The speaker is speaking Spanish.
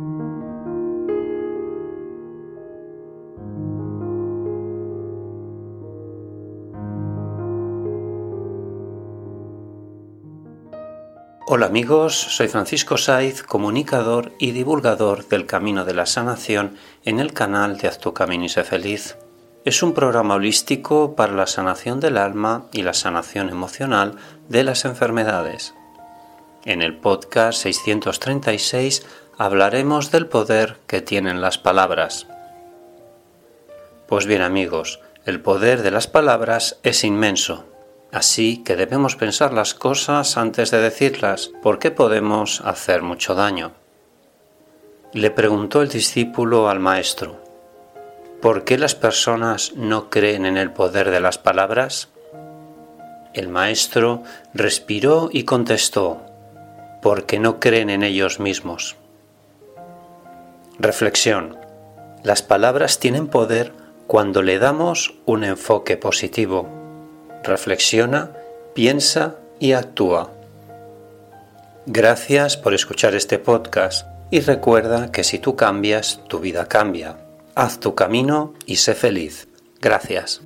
Hola amigos, soy Francisco Saiz, comunicador y divulgador del Camino de la Sanación en el canal de Haz tu camino y sé feliz. Es un programa holístico para la sanación del alma y la sanación emocional de las enfermedades. En el podcast 636 hablaremos del poder que tienen las palabras. Pues bien amigos, el poder de las palabras es inmenso Así que debemos pensar las cosas antes de decirlas, porque podemos hacer mucho daño. Le preguntó el discípulo al maestro, ¿por qué las personas no creen en el poder de las palabras? El maestro respiró y contestó, porque no creen en ellos mismos. Reflexión. Las palabras tienen poder cuando le damos un enfoque positivo reflexiona, piensa y actúa. Gracias por escuchar este podcast y recuerda que si tú cambias, tu vida cambia. Haz tu camino y sé feliz. Gracias.